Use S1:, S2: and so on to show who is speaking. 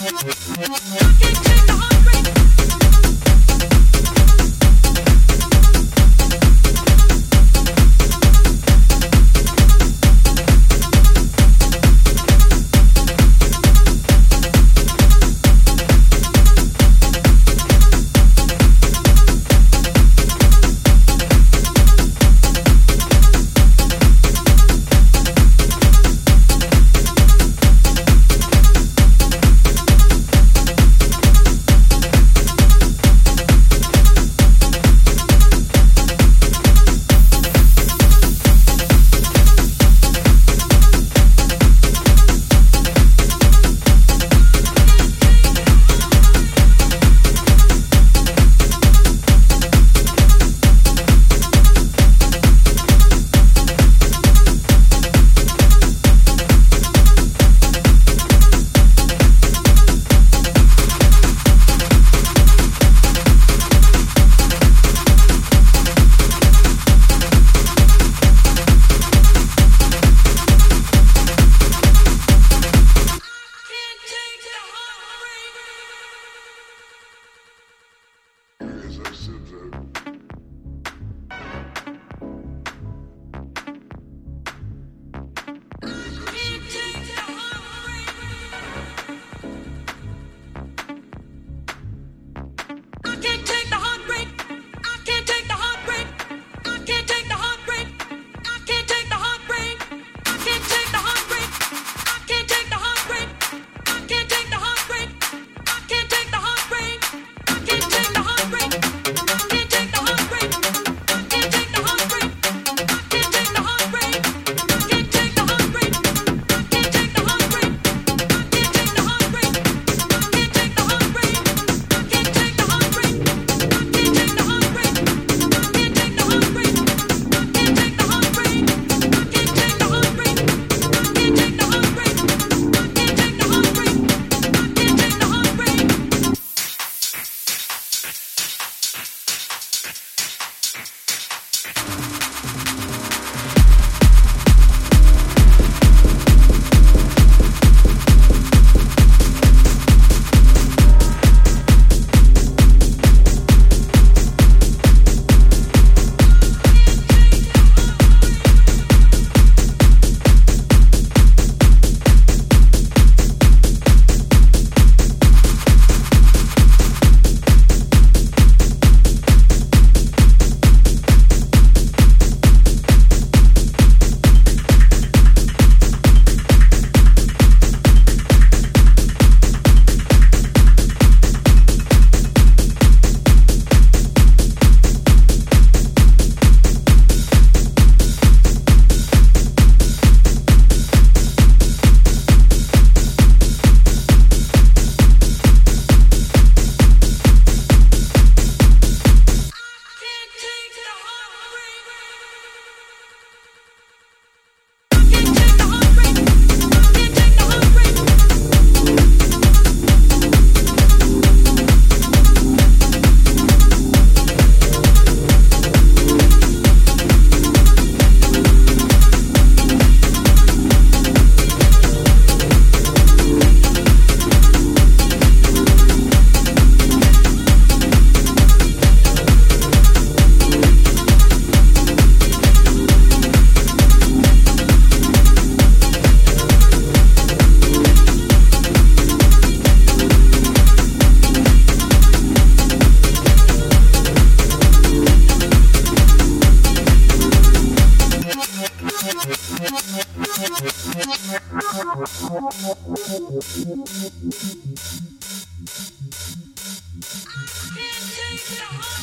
S1: Thank you. I said that. I can't take it home.